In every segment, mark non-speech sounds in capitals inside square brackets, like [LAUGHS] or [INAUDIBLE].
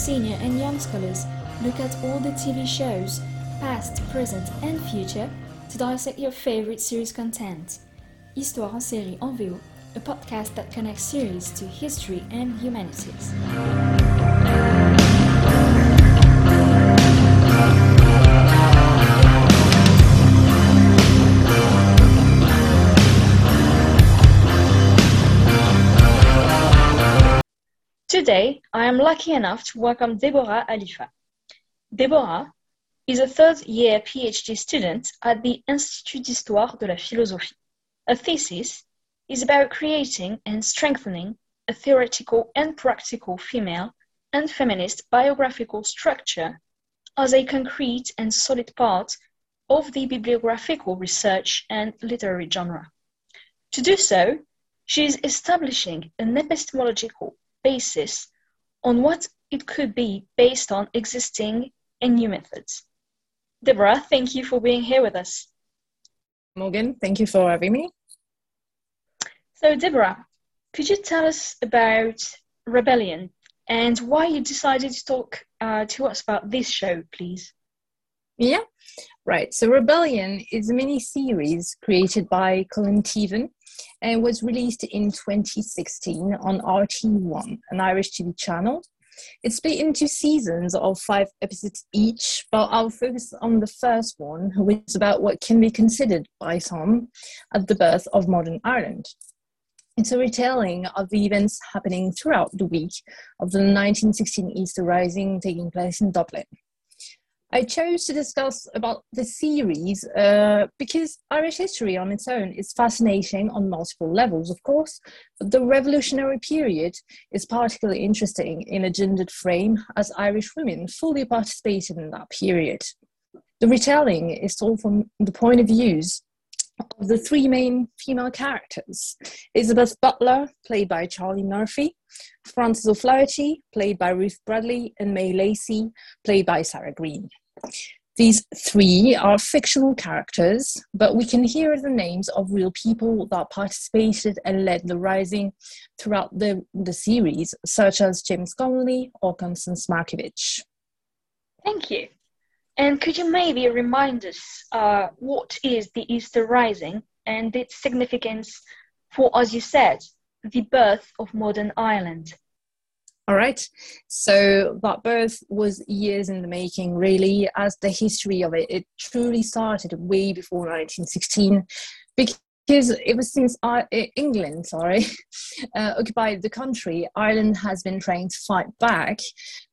senior and young scholars look at all the TV shows, past, present, and future, to dissect your favorite series content. Histoire en série en VO, a podcast that connects series to history and humanities. Today, I am lucky enough to welcome Deborah Alifa. Deborah is a third year PhD student at the Institut d'Histoire de la Philosophie. Her thesis is about creating and strengthening a theoretical and practical female and feminist biographical structure as a concrete and solid part of the bibliographical research and literary genre. To do so, she is establishing an epistemological basis on what it could be based on existing and new methods. Deborah, thank you for being here with us. Morgan, thank you for having me. So, Deborah, could you tell us about Rebellion and why you decided to talk uh, to us about this show, please? Yeah, right. So, Rebellion is a mini series created by Colin Teevan and was released in 2016 on RT1, an Irish TV channel. It's split into seasons of five episodes each, but I'll focus on the first one, which is about what can be considered by some at the birth of modern Ireland. It's a retelling of the events happening throughout the week of the 1916 Easter Rising taking place in Dublin. I chose to discuss about the series uh, because Irish history on its own is fascinating on multiple levels, of course, but the revolutionary period is particularly interesting in a gendered frame as Irish women fully participated in that period. The retelling is told from the point of views of the three main female characters Elizabeth Butler, played by Charlie Murphy, Frances O'Flaherty, played by Ruth Bradley, and May Lacey, played by Sarah Greene. These three are fictional characters, but we can hear the names of real people that participated and led the rising throughout the, the series, such as James Connolly or Constance Markievicz. Thank you. And could you maybe remind us uh, what is the Easter Rising and its significance for, as you said, the birth of modern Ireland? All right. So that birth was years in the making, really, as the history of it, it truly started way before 1916 because it was since England, sorry, [LAUGHS] uh, occupied the country, Ireland has been trying to fight back.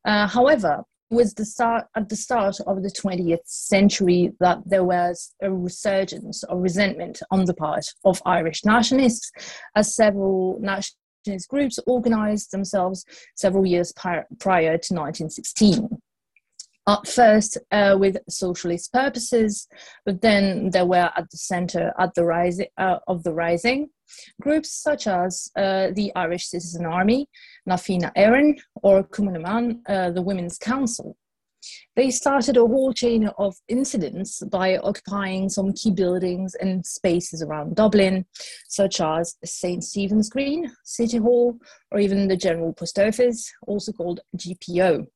Uh, however, it was the start at the start of the 20th century that there was a resurgence of resentment on the part of Irish nationalists, as several national groups organized themselves several years prior, to 1916. At first, uh, with socialist purposes, but then there were at the center at the rising uh, of the rising groups such as uh, the Irish Citizen Army, Na Fianna Éireann, or Cumann uh, the Women's Council. They started a whole chain of incidents by occupying some key buildings and spaces around Dublin, such as St. Stephen's Green, City Hall, or even the General Post Office, also called GPO.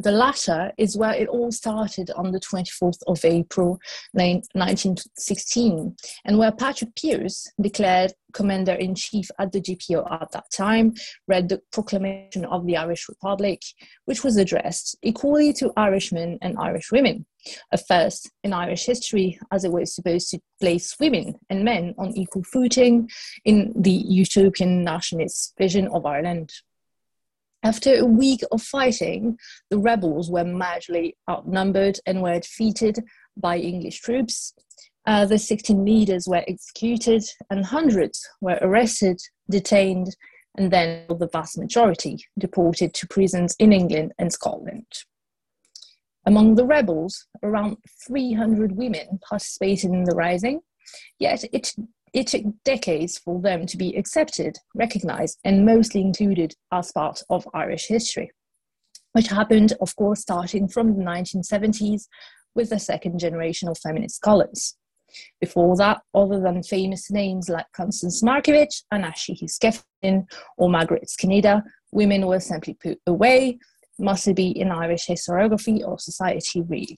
The latter is where it all started on the 24th of April 1916, and where Patrick Pearse, declared commander in chief at the GPO at that time, read the Proclamation of the Irish Republic, which was addressed equally to Irishmen and Irish women, a first in Irish history, as it was supposed to place women and men on equal footing in the utopian nationalist vision of Ireland. After a week of fighting, the rebels were majorly outnumbered and were defeated by English troops. Uh, the 16 leaders were executed, and hundreds were arrested, detained, and then the vast majority deported to prisons in England and Scotland. Among the rebels, around 300 women participated in the rising, yet it it took decades for them to be accepted, recognized, and mostly included as part of Irish history, which happened, of course, starting from the 1970s with the second generation of feminist scholars. Before that, other than famous names like Constance Markievicz, Anna Sheehy or Margaret Skinnider, women were simply put away, must be in Irish historiography or society really.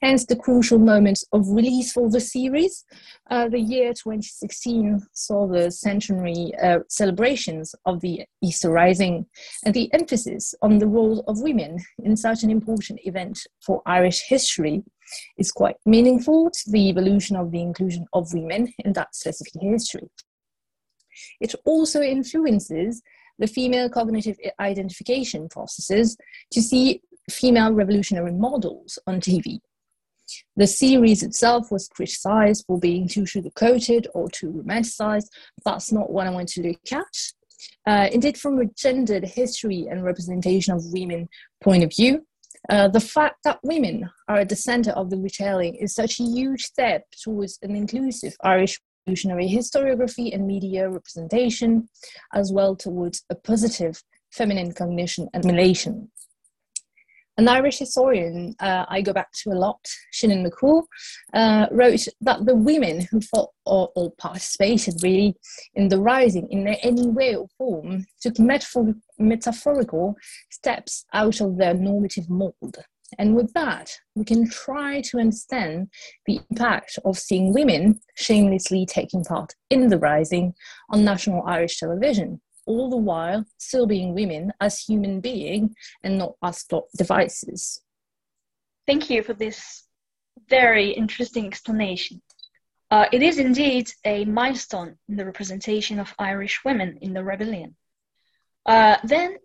Hence the crucial moment of release for the series. Uh, the year 2016 saw the centenary uh, celebrations of the Easter Rising and the emphasis on the role of women in such an important event for Irish history is quite meaningful to the evolution of the inclusion of women in that specific history. It also influences the female cognitive identification processes to see female revolutionary models on TV. The series itself was criticized for being too sugar-coated or too romanticized. That's not what I want to look at. Uh, indeed, from a gendered history and representation of women point of view, uh, the fact that women are at the center of the retelling is such a huge step towards an inclusive Irish revolutionary historiography and media representation, as well towards a positive feminine cognition and assimilation. An Irish historian uh, I go back to a lot, Sinéad McCoole, uh, wrote that the women who fought or, or, participated really in the rising in any way or form took metaphor- metaphorical steps out of their normative mold. And with that, we can try to understand the impact of seeing women shamelessly taking part in the rising on national Irish television all the while still being women as human beings and not as devices. Thank you for this very interesting explanation. Uh, it is indeed a milestone in the representation of Irish women in the rebellion. Uh, then,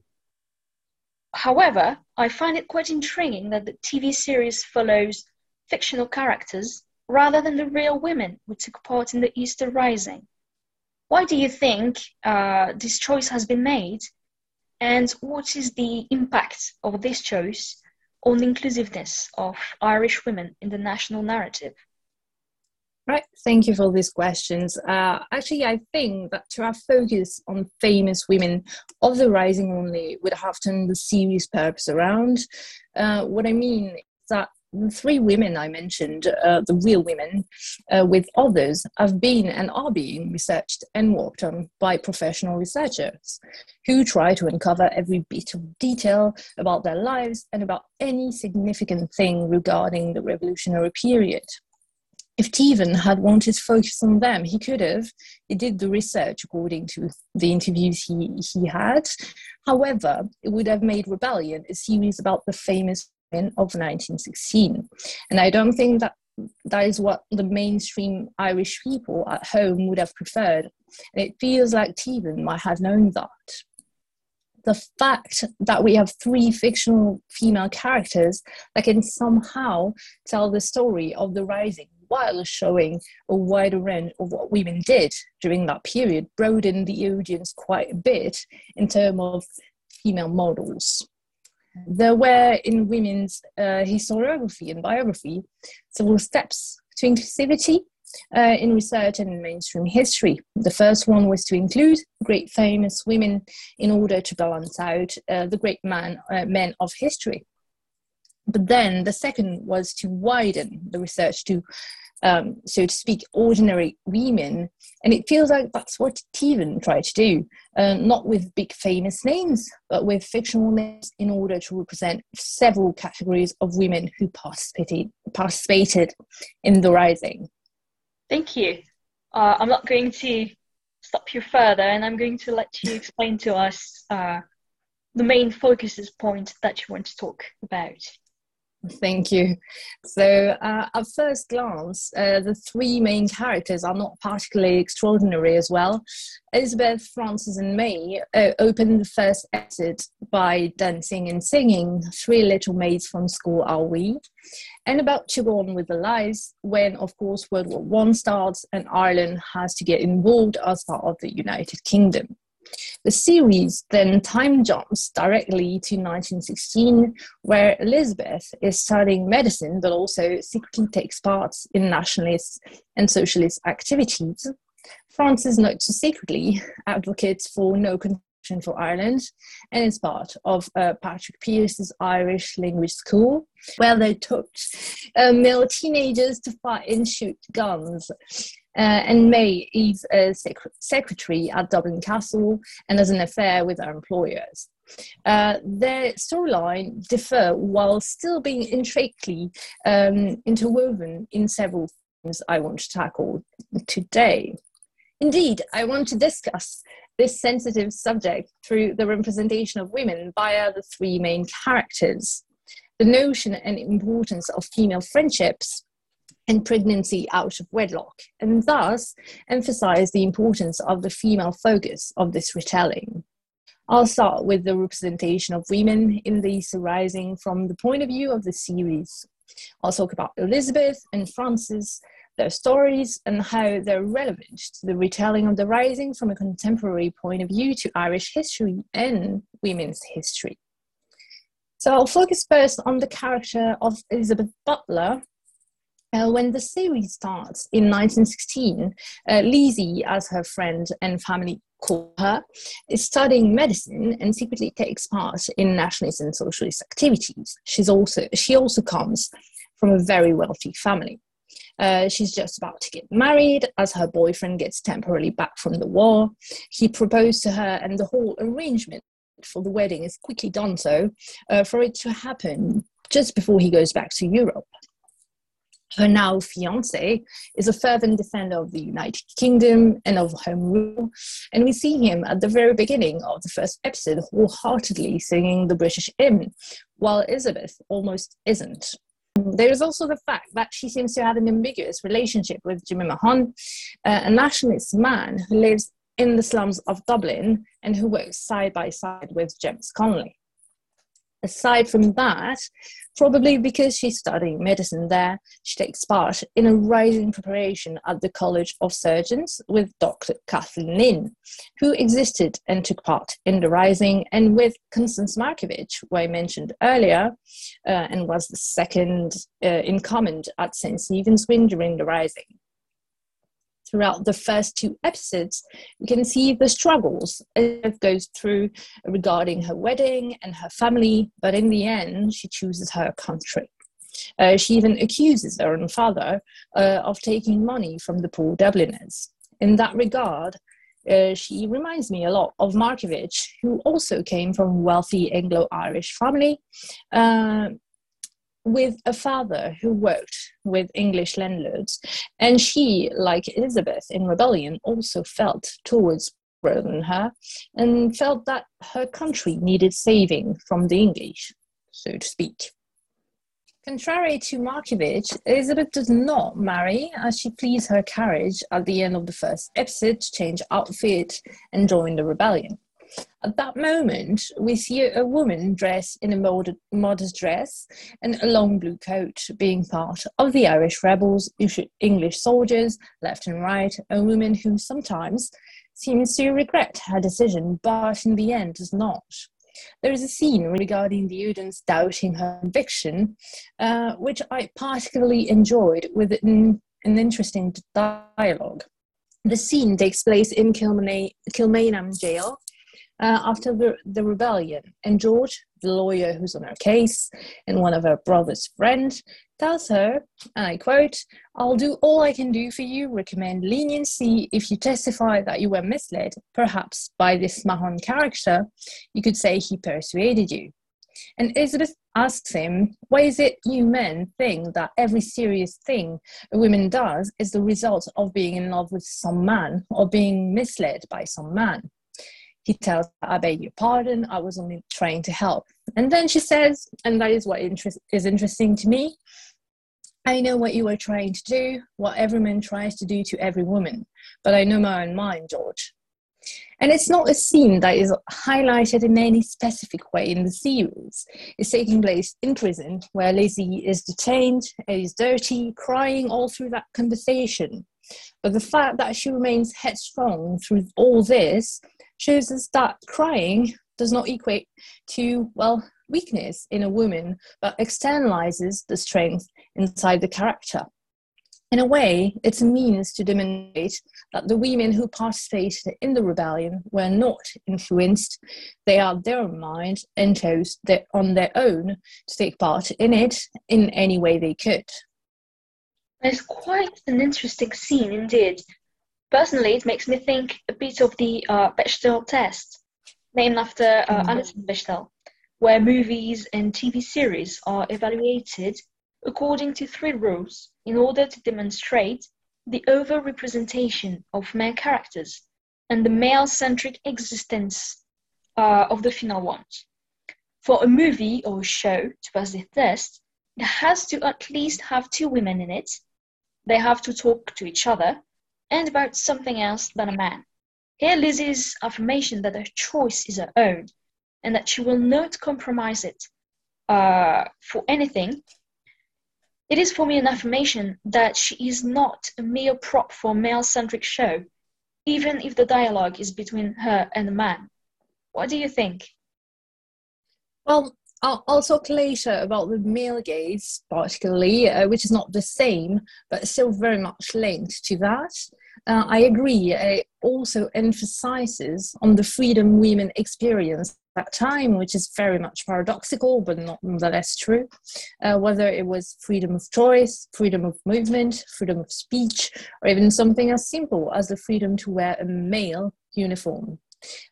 however, I find it quite intriguing that the TV series follows fictional characters rather than the real women who took part in the Easter Rising. Why do you think uh, this choice has been made? And what is the impact of this choice on the inclusiveness of Irish women in the national narrative? Right, thank you for these questions. Uh, actually, I think that to have focus on famous women of the rising only would have turned the serious purpose around. Uh, what I mean is that the three women I mentioned, uh, the real women, uh, with others, have been and are being researched and worked on by professional researchers who try to uncover every bit of detail about their lives and about any significant thing regarding the revolutionary period. If Teevan had wanted to focus on them, he could have. He did the research according to the interviews he, he had. However, it would have made Rebellion a series about the famous of 1916. And I don't think that that is what the mainstream Irish people at home would have preferred. And it feels like Teevan might have known that. The fact that we have three fictional female characters that can somehow tell the story of the rising while showing a wider range of what women did during that period broadened the audience quite a bit in terms of female models. There were in women's uh, historiography and biography several steps to inclusivity uh, in research and in mainstream history. The first one was to include great famous women in order to balance out uh, the great man, uh, men of history. But then the second was to widen the research to um, so to speak, ordinary women. And it feels like that's what Teevan tried to do, uh, not with big famous names, but with fictional names in order to represent several categories of women who participated, participated in the rising. Thank you. Uh, I'm not going to stop you further, and I'm going to let you explain to us uh, the main focuses point that you want to talk about. Thank you. So, uh, at first glance, uh, the three main characters are not particularly extraordinary as well. Elizabeth, Frances, and May uh, open the first exit by dancing and singing Three Little Maids from School Are We, and about to go on with their lives when, of course, World War One starts and Ireland has to get involved as part of the United Kingdom. The series then time jumps directly to 1916, where Elizabeth is studying medicine but also secretly takes part in nationalist and socialist activities. Frances not so secretly advocates for no condition for Ireland, and it's part of uh, Patrick Pearse's Irish Language School, where they taught uh, male teenagers to fight and shoot guns. Uh, and May is a sec- secretary at Dublin Castle and has an affair with her employers. Uh, their storyline differ while still being intricately um, interwoven in several themes I want to tackle today. Indeed, I want to discuss this sensitive subject through the representation of women via the three main characters the notion and importance of female friendships and pregnancy out of wedlock, and thus emphasize the importance of the female focus of this retelling. I'll start with the representation of women in these arising from the point of view of the series. I'll talk about Elizabeth and Frances their stories and how they're relevant to the retelling of the rising from a contemporary point of view to Irish history and women's history. So I'll focus first on the character of Elizabeth Butler. Uh, when the series starts in 1916, uh, Lizzie, as her friend and family call her, is studying medicine and secretly takes part in nationalist and socialist activities. She's also she also comes from a very wealthy family. Uh, she's just about to get married as her boyfriend gets temporarily back from the war. He proposed to her, and the whole arrangement for the wedding is quickly done so uh, for it to happen just before he goes back to Europe. Her now fiance is a fervent defender of the United Kingdom and of Home Rule, and we see him at the very beginning of the first episode wholeheartedly singing the British hymn, while Elizabeth almost isn't. There's also the fact that she seems to have an ambiguous relationship with Jimmy Mahon, uh, a nationalist man who lives in the slums of Dublin and who works side by side with James Connolly aside from that, probably because she's studying medicine there, she takes part in a rising preparation at the College of Surgeons with Dr. Kathleen Lynn, who existed and took part in the rising, and with Constance Markievicz, who I mentioned earlier, uh, and was the second uh, in command at St. Stephen's Wing during the rising throughout the first two episodes, we can see the struggles it goes through regarding her wedding and her family, but in the end, she chooses her country. Uh, she even accuses her own father uh, of taking money from the poor Dubliners. In that regard, uh, she reminds me a lot of Markievicz, who also came from a wealthy Anglo Irish family, uh, with a father who worked with English landlords, and she, like Elizabeth in rebellion, also felt towards her and felt that her country needed saving from the English, so to speak. Contrary to Markievicz, Elizabeth does not marry as she flees her carriage at the end of the first episode to change outfit and join the rebellion. At that moment, we see a woman dressed in a modest dress and a long blue coat, being part of the Irish rebels, English soldiers, left and right, a woman who sometimes seems to regret her decision, but in the end does not. There is a scene regarding the Udens doubting her conviction, uh, which I particularly enjoyed with an, an interesting dialogue. The scene takes place in Kilmainham jail, uh, after the, the rebellion. And George, the lawyer who's on her case, and one of her brother's friends, tells her, and I quote, I'll do all I can do for you, recommend leniency if you testify that you were misled, perhaps by this Mahon character. You could say he persuaded you. And Elizabeth asks him, Why is it you men think that every serious thing a woman does is the result of being in love with some man or being misled by some man? He tells her, I beg your pardon, I was only trying to help. And then she says, and that is what interest, is interesting to me I know what you are trying to do, what every man tries to do to every woman, but I know my own mind, George. And it's not a scene that is highlighted in any specific way in the series. It's taking place in prison, where Lizzie is detained, is dirty, crying all through that conversation. But the fact that she remains headstrong through all this shows us that crying does not equate to, well, weakness in a woman, but externalizes the strength inside the character. In a way, it's a means to demonstrate that the women who participated in the rebellion were not influenced. They had their mind and chose their, on their own to take part in it in any way they could. It's quite an interesting scene indeed. Personally, it makes me think a bit of the uh, Bechdel test, named after uh, mm. Alison Bechdel, where movies and TV series are evaluated according to three rules in order to demonstrate the over-representation of male characters and the male-centric existence uh, of the final ones. For a movie or a show to pass the test, it has to at least have two women in it. They have to talk to each other and about something else than a man. Here Lizzie's affirmation that her choice is her own and that she will not compromise it uh, for anything it is for me an affirmation that she is not a mere prop for a male-centric show, even if the dialogue is between her and a man. What do you think? Well, I'll, talk later about the male gaze, particularly, uh, which is not the same, but still very much linked to that. Uh, I agree. It also emphasizes on the freedom women experience that time, which is very much paradoxical, but not nonetheless true. Uh, whether it was freedom of choice, freedom of movement, freedom of speech, or even something as simple as the freedom to wear a male uniform.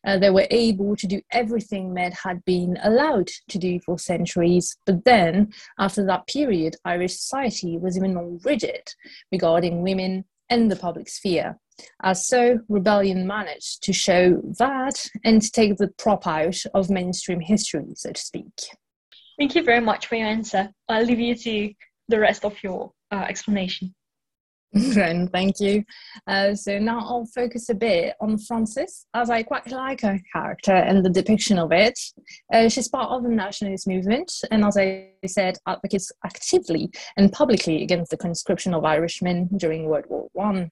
Uh, they were able to do everything men had been allowed to do for centuries. But then, after that period, Irish society was even more rigid regarding women and the public sphere. As so, Rebellion managed to show that and to take the prop out of mainstream history, so to speak. Thank you very much for your answer. I'll leave you to the rest of your uh, explanation. [LAUGHS] Ren, thank you. Uh, so now I'll focus a bit on Frances, as I quite like her character and the depiction of it. Uh, she's part of the nationalist movement, and as I said, advocates actively and publicly against the conscription of Irishmen during World War One.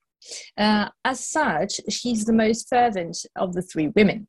Uh, as such, she's the most fervent of the three women.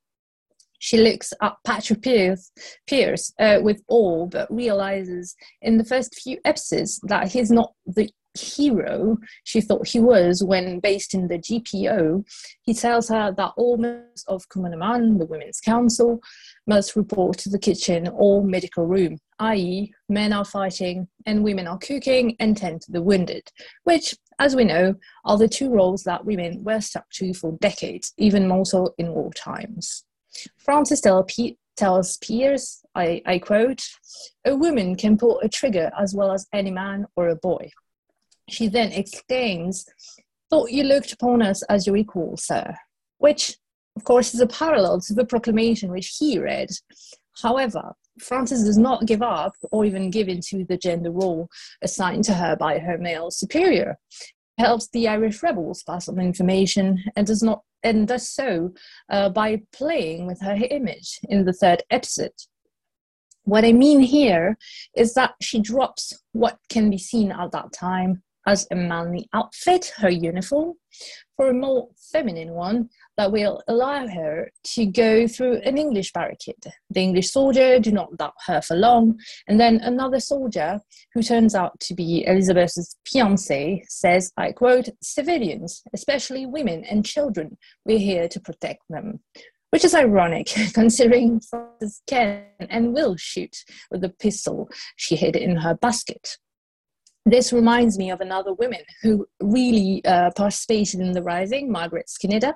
She looks at Patrick Pearse, Pearse uh, with awe, but realizes in the first few episodes that he's not the hero she thought he was when based in the GPO, he tells her that all members of Cumann the Women's Council, must report to the kitchen or medical room, i.e., men are fighting and women are cooking and tend to the wounded, which, as we know, are the two roles that women were stuck to for decades, even more so in war times. Frances tells Pearse, I, I quote, a woman can pull a trigger as well as any man or a boy. She then exclaims, Thought you looked upon us as your equal, sir, which, of course, is a parallel to the proclamation which he read. However, Frances does not give up or even give into the gender role assigned to her by her male superior. Helps the Irish rebels pass on information and does not and does so uh, by playing with her image in the third episode. What I mean here is that she drops what can be seen at that time as a manly outfit, her uniform, for a more feminine one that will allow her to go through an English barricade. The English soldier do not doubt her for long, and then another soldier, who turns out to be Elizabeth's fiance, says, I quote, civilians, especially women and children, we're here to protect them. Which is ironic, [LAUGHS] considering Frances can and will shoot with the pistol she hid in her basket this reminds me of another woman who really uh, participated in the rising, Margaret Skinnider,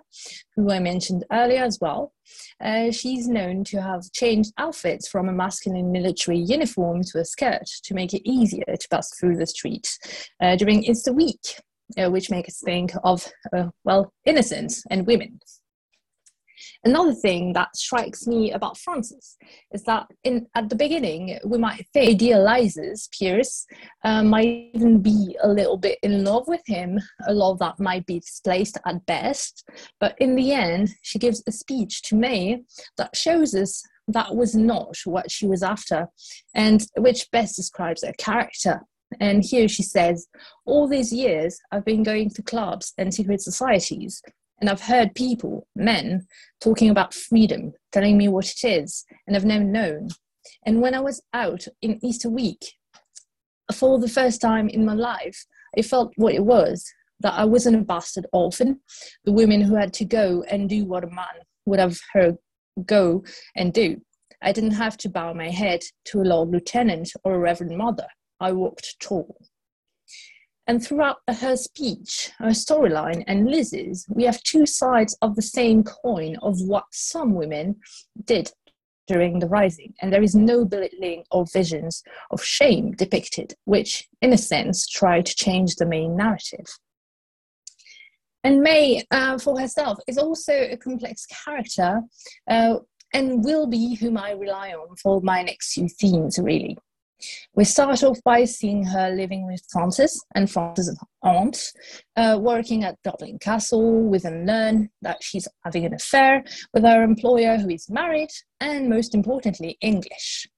who I mentioned earlier as well. Uh, she's known to have changed outfits from a masculine military uniform to a skirt to make it easier to pass through the street uh, during Easter week, uh, which makes us think of, uh, well, innocence and women. Another thing that strikes me about Frances is that in at the beginning we might think idealizes Pearse, uh, might even be a little bit in love with him. A love that might be displaced at best, but in the end, she gives a speech to May that shows us that was not what she was after, and which best describes her character. And here she says, All these years I've been going to clubs and secret societies, and I've heard people, men, talking about freedom, telling me what it is, and I've never known. And when I was out in Easter week, for the first time in my life, I felt what it was that I wasn't a bastard orphan, the woman who had to go and do what a man would have her go and do. I didn't have to bow my head to a Lord Lieutenant or a Reverend Mother. I walked tall. And throughout her speech, her storyline, and Liz's, we have two sides of the same coin of what some women did during the Rising. And there is no belittling or visions of shame depicted, which, in a sense, try to change the main narrative. And May, uh, for herself, is also a complex character uh, and will be whom I rely on for my next few themes, really. We start off by seeing her living with Frances and Frances' aunt, uh, working at Dublin Castle. We then learn that she's having an affair with her employer who is married and, most importantly, English.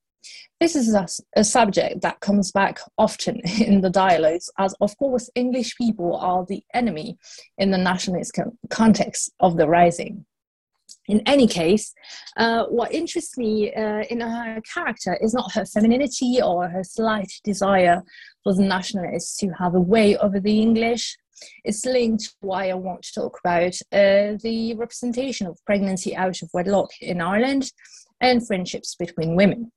This is a, a, subject that comes back often [LAUGHS] in the dialogues, as of course, English people are the enemy in the nationalist context of the Rising in any case, uh, what interests me uh, in her character is not her femininity or her slight desire for the nationalists to have a way over the English. It's linked to why I want to talk about uh, the representation of pregnancy out of wedlock in Ireland and friendships between women.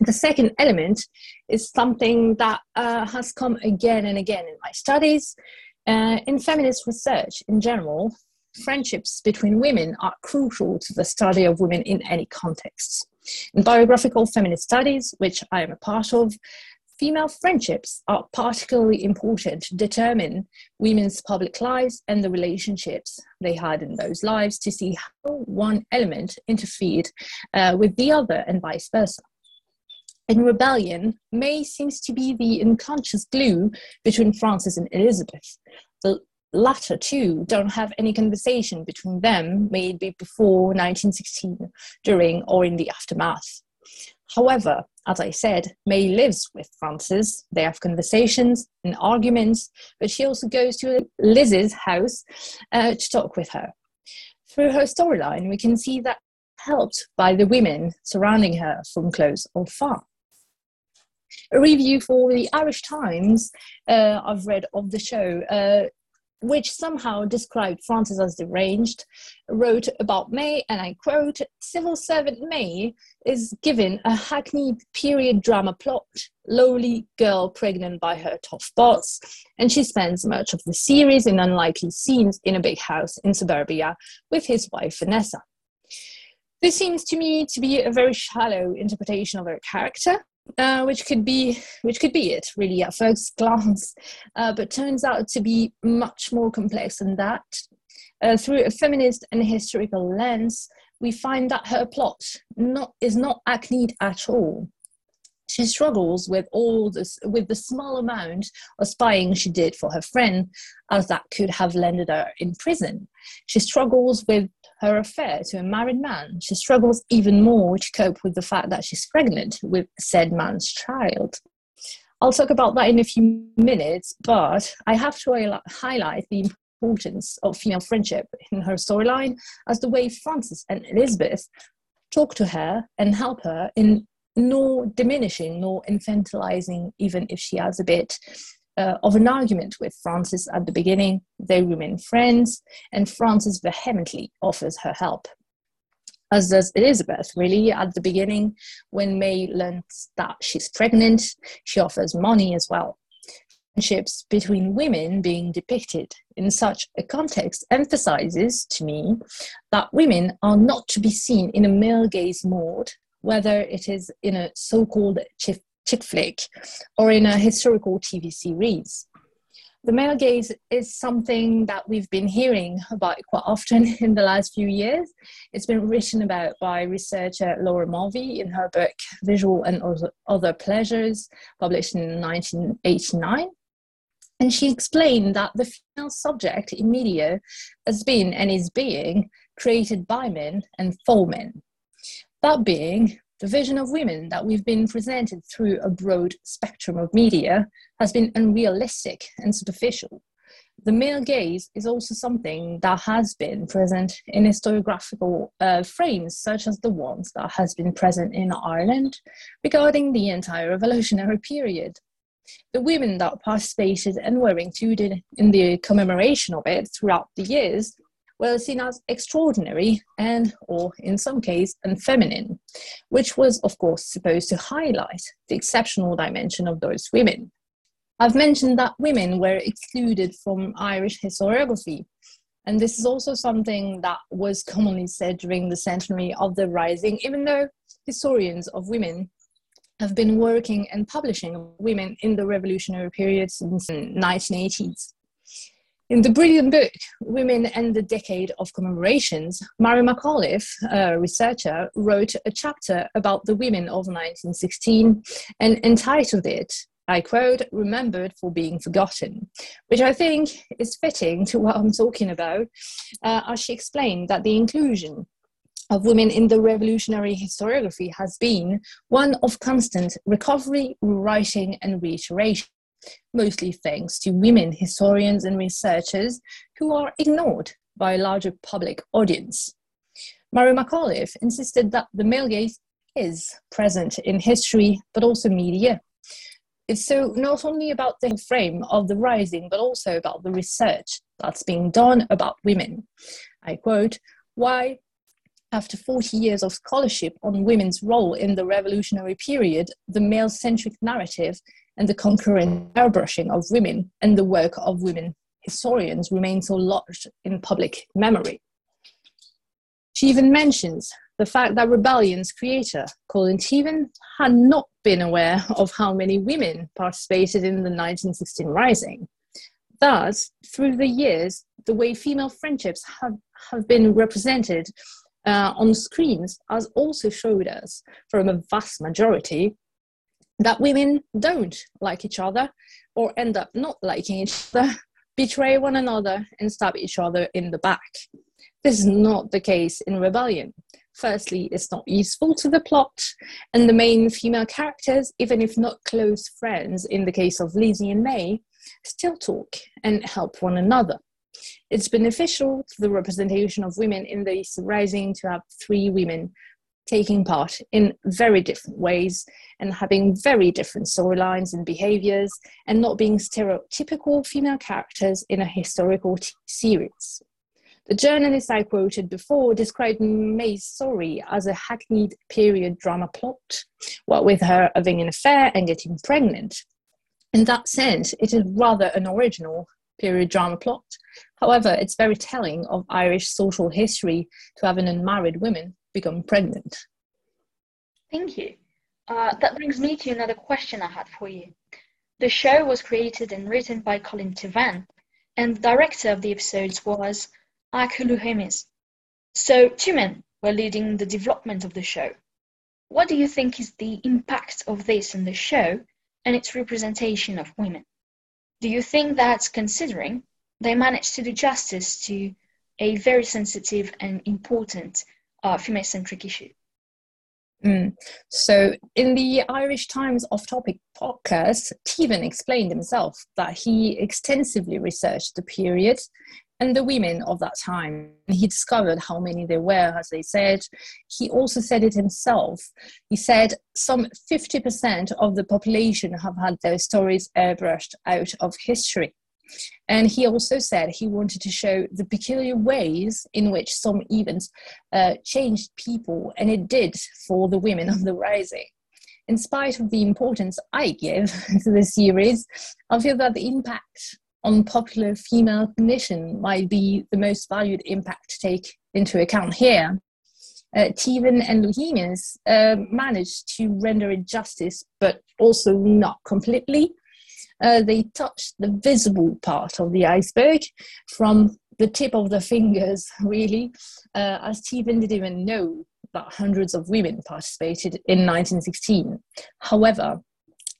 The second element is something that uh, has come again and again in my studies. Uh, in feminist research in general, friendships between women are crucial to the study of women in any context. In biographical feminist studies, which I am a part of, female friendships are particularly important to determine women's public lives and the relationships they had in those lives to see how one element interfered uh, with the other and vice versa. In Rebellion, May seems to be the unconscious glue between Frances and Elizabeth, the latter two don't have any conversation between them, maybe before 1916, during or in the aftermath. However, as I said, May lives with Frances. They have conversations and arguments, but she also goes to Liz's house uh, to talk with her. Through her storyline, we can see that helped by the women surrounding her from close or far. A review for the Irish Times uh, I've read of the show uh, which somehow described Frances as deranged, wrote about May, and I quote Civil servant May is given a hackneyed period drama plot, lowly girl pregnant by her tough boss, and she spends much of the series in unlikely scenes in a big house in suburbia with his wife Vanessa. This seems to me to be a very shallow interpretation of her character, uh, which could be which could be it really at first [LAUGHS] glance, uh, but turns out to be much more complex than that. Uh, through a feminist and historical lens, we find that her plot not is not acne at all. She struggles with all this with the small amount of spying she did for her friend, as that could have landed her in prison. She struggles with her affair to a married man. She struggles even more to cope with the fact that she's pregnant with said man's child. I'll talk about that in a few minutes, but I have to highlight the importance of female friendship in her storyline as the way Frances and Elizabeth talk to her and help her in nor diminishing nor infantilizing, even if she has a bit uh, of an argument with Frances at the beginning. They remain friends, and Frances vehemently offers her help. As does Elizabeth, really, at the beginning, when May learns that she's pregnant, she offers money as well. Friendships between women being depicted in such a context emphasizes to me that women are not to be seen in a male gaze mode, whether it is in a so called chick flick or in a historical TV series. The male gaze is something that we've been hearing about quite often [LAUGHS] in the last few years. It's been written about by researcher Laura Mulvey in her book Visual and Other Pleasures, published in 1989. And she explained that the female subject in media has been and is being created by men and for men. That being, the vision of women that we've been presented through a broad spectrum of media has been unrealistic and superficial. The male gaze is also something that has been present in historiographical uh, frames, such as the ones that has been present in Ireland regarding the entire revolutionary period. The women that participated and were included in the commemoration of it throughout the years were seen as extraordinary and, or in some case, unfeminine, which was, of course, supposed to highlight the exceptional dimension of those women. I've mentioned that women were excluded from Irish historiography, and this is also something that was commonly said during the centenary of the Rising, even though historians of women have been working and publishing women in the revolutionary period since the 1980s. In the brilliant book, Women and the Decade of Commemorations, Mary McAuliffe, a researcher, wrote a chapter about the women of 1916 and entitled it, I quote, Remembered for Being Forgotten, which I think is fitting to what I'm talking about, uh, as she explained that the inclusion of women in the revolutionary historiography has been one of constant recovery, rewriting, and reiteration mostly thanks to women historians and researchers who are ignored by a larger public audience. Mary McAuliffe insisted that the male gaze is present in history, but also media. It's so not only about the frame of the rising, but also about the research that's being done about women. I quote, why after 40 years of scholarship on women's role in the revolutionary period, the male centric narrative and the concurrent airbrushing of women and the work of women historians remain so lodged in public memory. She even mentions the fact that Rebellion's creator, Colin Teevan, had not been aware of how many women participated in the 1916 Rising. Thus, through the years, the way female friendships have, have been represented uh, on screens has also showed us, from a vast majority, that women don't like each other or end up not liking each other, [LAUGHS] betray one another, and stab each other in the back. This is not the case in Rebellion. Firstly, it's not useful to the plot, and the main female characters, even if not close friends in the case of Lizzie and May, still talk and help one another. It's beneficial to the representation of women in the Rising to have three women taking part in very different ways and having very different storylines and behaviors and not being stereotypical female characters in a historical t- series. The journalist I quoted before described May's story as a hackneyed period drama plot, what with her having an affair and getting pregnant. In that sense, it is rather an original period drama plot. However, it's very telling of Irish social history to have an unmarried woman become pregnant. Thank you. Uh, that brings me to another question I had for you. The show was created and written by Colin Teevan, and the director of the episodes was Aku Louhimies. So, two men were leading the development of the show. What do you think is the impact of this in the show and its representation of women? Do you think that, considering they managed to do justice to a very sensitive and important uh, female centric issue. Mm. So, in the Irish Times Off Topic podcast, Teevan explained himself that he extensively researched the period and the women of that time. He discovered how many there were, as they said. He also said it himself. He said some 50% of the population have had their stories airbrushed out of history. And he also said he wanted to show the peculiar ways in which some events uh, changed people, and it did for the women of the rising. In spite of the importance I give [LAUGHS] to the series, I feel that the impact on popular female cognition might be the most valued impact to take into account here. Uh, Teevan and Louhimies uh, managed to render it justice, but also not completely uh, they touched the visible part of the iceberg from the tip of the fingers, [LAUGHS] really, uh, as Teevan didn't even know that hundreds of women participated in 1916. However,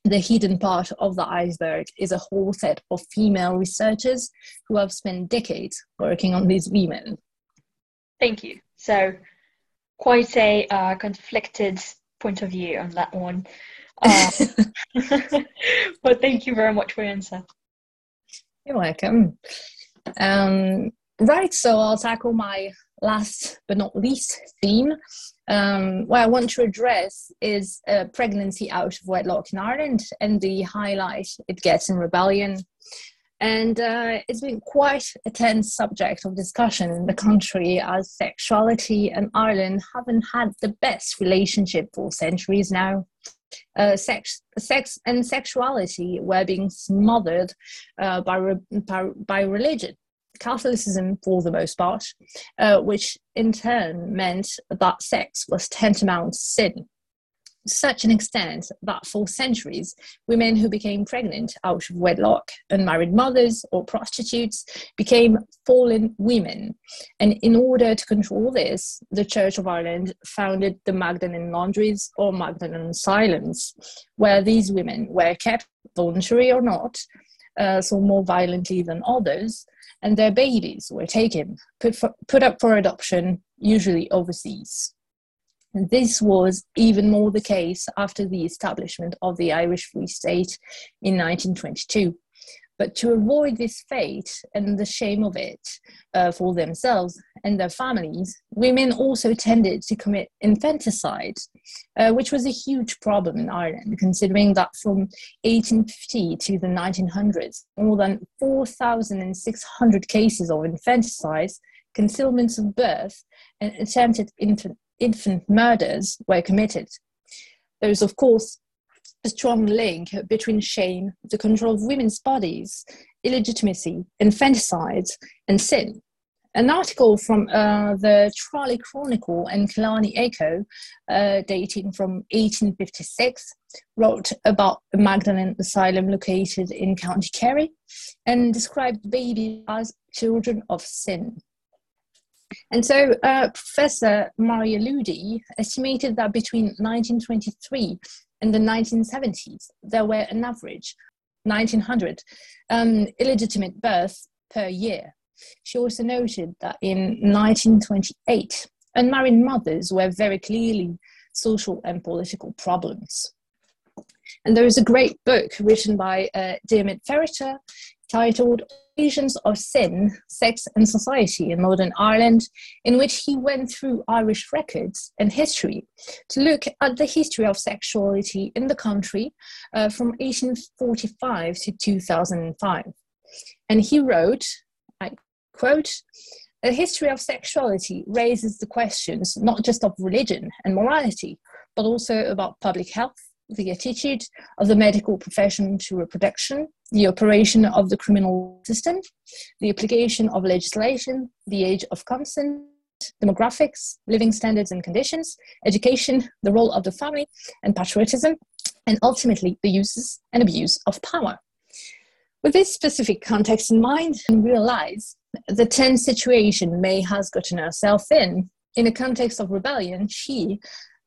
the hidden part of the iceberg is a whole set of female researchers who have spent decades working on these women. Thank you. So, quite a uh, conflicted point of view on that one. [LAUGHS] But thank you very much for your answer. You're welcome. Um, right, so I'll tackle my last but not least theme, um, what I want to address is uh, pregnancy out of wedlock in Ireland and the highlight it gets in rebellion. And uh, it's been quite a tense subject of discussion in the country as sexuality and Ireland haven't had the best relationship for centuries now. Uh, sex, sex and sexuality were being smothered uh, by, re- by, by religion Catholicism for the most part, uh, which in turn meant that sex was tantamount sin. Such an extent that for centuries, women who became pregnant out of wedlock, unmarried mothers, or prostitutes became fallen women. And in order to control this, the Church of Ireland founded the Magdalene Laundries or Magdalene Asylums, where these women were kept, voluntary or not, uh, so more violently than others, and their babies were taken, put, for, put up for adoption, usually overseas. This was even more the case after the establishment of the Irish Free State in 1922. But to avoid this fate and the shame of it uh, for themselves and their families, women also tended to commit infanticide, uh, which was a huge problem in Ireland, considering that from 1850 to the 1900s, more than 4,600 cases of infanticide, concealments of birth, and attempted infant, infant murders were committed. There is, of course, a strong link between shame, the control of women's bodies, illegitimacy, infanticide, and sin. An article from uh, the Tralee Chronicle and Killarney Echo, uh, dating from 1856, wrote about a Magdalene asylum located in County Kerry and described babies as children of sin. And so uh, Professor Maria Luddy estimated that between 1923 and the 1970s, there were an average 1900 um, illegitimate births per year. She also noted that in 1928, unmarried mothers were very clearly social and political problems. And there is a great book written by uh, Diarmaid Ferriter titled Occasions of Sin, Sex and Society in Modern Ireland, in which he went through Irish records and history to look at the history of sexuality in the country uh, from 1845 to 2005. And he wrote, I quote, a history of sexuality raises the questions not just of religion and morality, but also about public health, the attitude of the medical profession to reproduction, the operation of the criminal system, the application of legislation, the age of consent, demographics, living standards and conditions, education, the role of the family, and patriotism, and ultimately the uses and abuse of power. With this specific context in mind, and realize the tense situation May has gotten herself in, in a context of rebellion, she,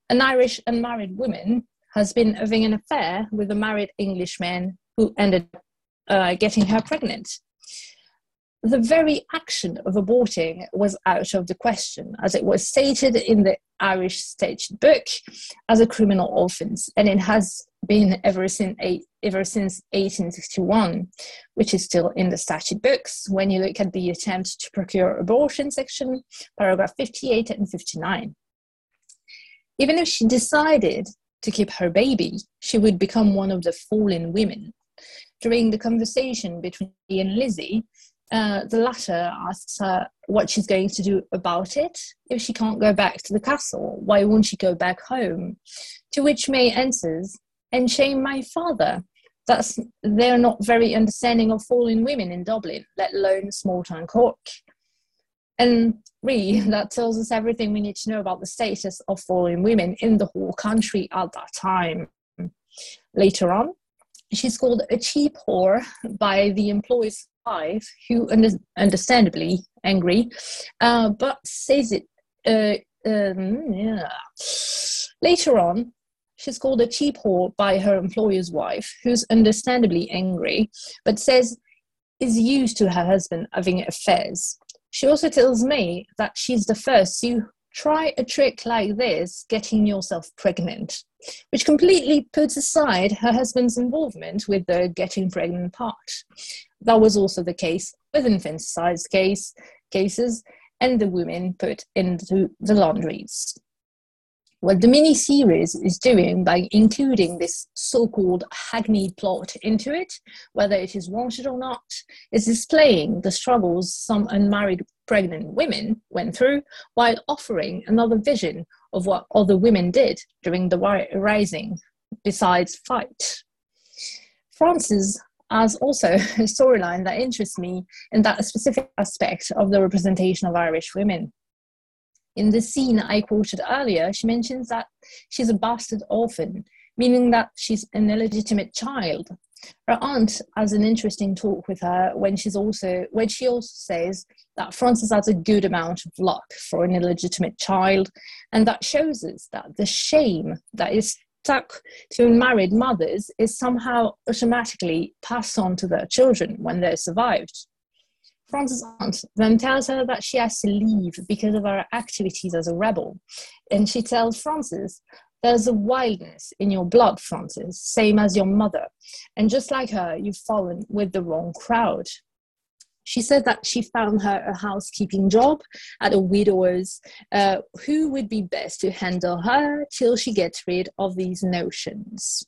an Irish unmarried woman, has been having an affair with a married Englishman who ended uh, getting her pregnant. The very action of aborting was out of the question, as it was stated in the Irish statute book as a criminal offence, and it has been ever since, ever since 1861, which is still in the statute books when you look at the attempt to procure abortion section, paragraph 58 and 59. Even if she decided to keep her baby, she would become one of the fallen women. During the conversation between me and Lizzie, uh, the latter asks her what she's going to do about it. If she can't go back to the castle, why won't she go back home? To which May answers, and shame my father. That's they're not very understanding of fallen women in Dublin, let alone small town Cork. And really, [LAUGHS] that tells us everything we need to know about the status of foreign women in the whole country at that time. Later on, she's called a cheap whore by the employee's wife, who under- understandably angry, uh, but says it. Uh, um, yeah. Later on, she's called a cheap whore by her employer's wife, who's understandably angry, but says is used to her husband having affairs. She also tells me that she's the first to try a trick like this, getting yourself pregnant, which completely puts aside her husband's involvement with the getting pregnant part. That was also the case with infanticide case, cases, and the women put into the laundries. What the mini-series is doing by including this so-called hackneyed plot into it, whether it is wanted or not, is displaying the struggles some unmarried pregnant women went through while offering another vision of what other women did during the rising, besides fight. Frances has also [LAUGHS] a storyline that interests me in that specific aspect of the representation of Irish women. In the scene I quoted earlier, she mentions that she's a bastard orphan, meaning that she's an illegitimate child. Her aunt has an interesting talk with her when she's also when she also says that Frances has a good amount of luck for an illegitimate child, and that shows us that the shame that is stuck to unmarried mothers is somehow automatically passed on to their children when they're survived. Frances' aunt then tells her that she has to leave because of her activities as a rebel. And she tells Frances, There's a wildness in your blood, Frances, same as your mother. And just like her, you've fallen with the wrong crowd. She said that she found her a housekeeping job at a widower's uh, who would be best to handle her till she gets rid of these notions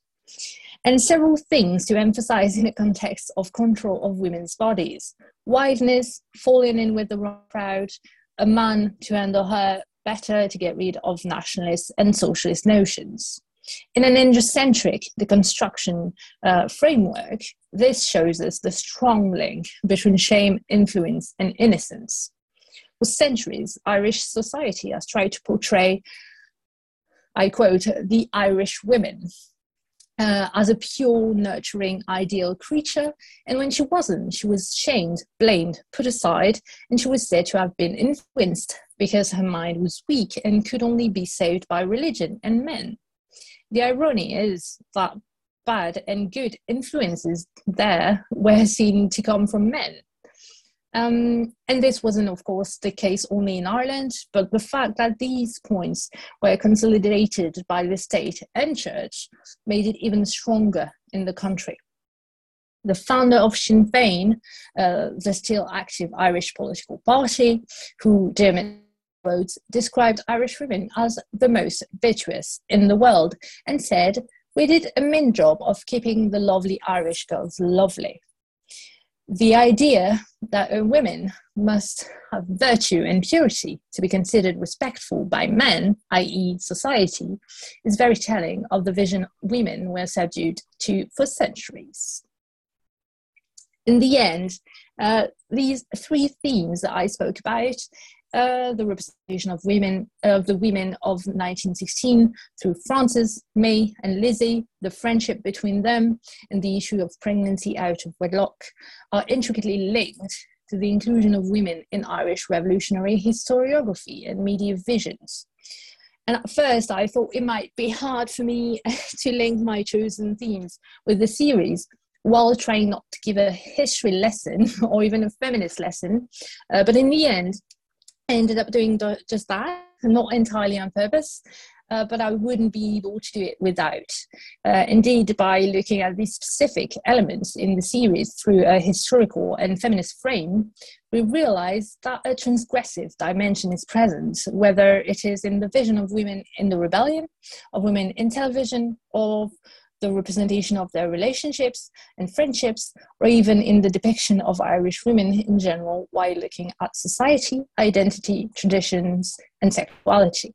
and several things to emphasize in the context of control of women's bodies wildness, falling in with the wrong crowd, a man to handle her better to get rid of nationalist and socialist notions. In an androcentric deconstruction uh, framework, this shows us the strong link between shame, influence, and innocence. For centuries, Irish society has tried to portray, I quote, the Irish women uh, as a pure, nurturing, ideal creature. And when she wasn't, she was shamed, blamed, put aside, and she was said to have been influenced because her mind was weak and could only be saved by religion and men. The irony is that bad and good influences there were seen to come from men. Um, and this wasn't, of course, the case only in Ireland, but the fact that these points were consolidated by the state and church made it even stronger in the country. The founder of Sinn Féin, uh, the still active Irish political party, who Dermot Rhodes described Irish women as the most virtuous in the world and said, We did a min job of keeping the lovely Irish girls lovely the idea that women must have virtue and purity to be considered respectful by men, i.e., society, is very telling of the vision women were subdued to for centuries. In the end, uh, these three themes that I spoke about uh, the representation of women of the women of 1916 through Frances, May, and Lizzie, the friendship between them, and the issue of pregnancy out of wedlock are intricately linked to the inclusion of women in Irish revolutionary historiography and media visions. And at first, I thought it might be hard for me [LAUGHS] to link my chosen themes with the series, while trying not to give a history lesson [LAUGHS] or even a feminist lesson. Uh, but in the end, I ended up doing just that, not entirely on purpose, uh, but I wouldn't be able to do it without. Uh, indeed, by looking at these specific elements in the series through a historical and feminist frame, we realize that a transgressive dimension is present, whether it is in the vision of women in the rebellion, of women in television, of the representation of their relationships and friendships, or even in the depiction of Irish women in general while looking at society, identity, traditions, and sexuality.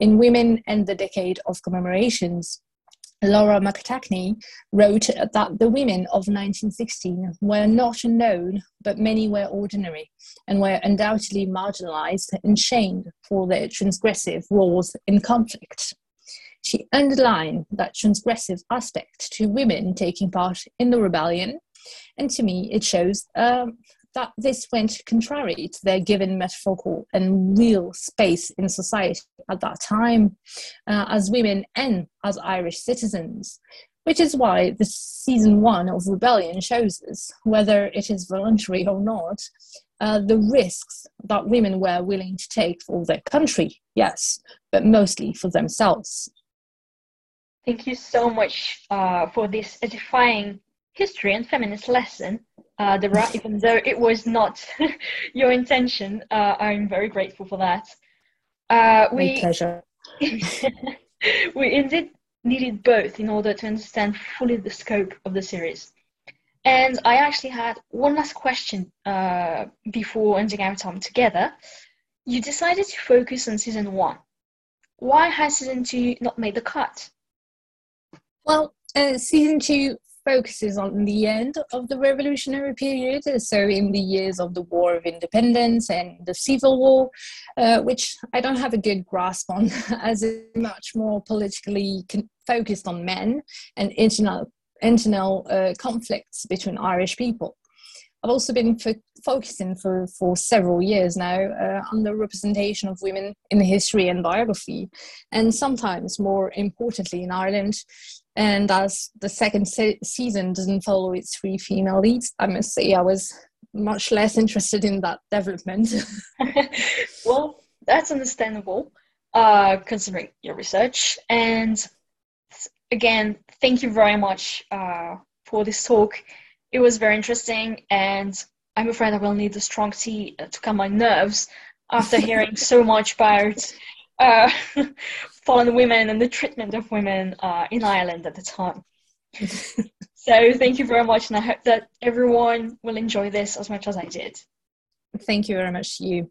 In Women and the Decade of Commemorations, Laura McAtackney wrote that the women of 1916 were not known, but many were ordinary and were undoubtedly marginalized and shamed for their transgressive roles in conflict. She underlined that transgressive aspect to women taking part in the rebellion. And to me, it shows um, that this went contrary to their given metaphorical and real space in society at that time uh, as women and as Irish citizens. Which is why the season one of Rebellion shows us, whether it is voluntary or not, uh, the risks that women were willing to take for their country, yes, but mostly for themselves. Thank you so much uh, for this edifying history and feminist lesson. uh, Deborah, [LAUGHS] even though it was not [LAUGHS] your intention. Uh, I'm very grateful for that. Uh, we, My pleasure. [LAUGHS] we indeed needed both in order to understand fully the scope of the series. And I actually had one last question uh, before ending our time together. You decided to focus on season one. Why has season two not made the cut? Well, uh, season two focuses on the end of the revolutionary period, so in the years of the War of Independence and the Civil War, uh, which I don't have a good grasp on, [LAUGHS] as it's much more politically con- focused on men and internal, internal uh, conflicts between Irish people. I've also been fo- focusing for, for several years now uh, on the representation of women in history and biography, and sometimes more importantly in Ireland, and as the second se- season doesn't follow its three female leads, I must say I was much less interested in that development. [LAUGHS] well, that's understandable, uh, considering your research. And again, thank you very much uh, for this talk. It was very interesting, and I'm afraid I will need a strong tea to calm my nerves after hearing [LAUGHS] so much about uh, fallen women and the treatment of women uh, in Ireland at the time. [LAUGHS] so thank you very much, and I hope that everyone will enjoy this as much as I did. Thank you very much, you.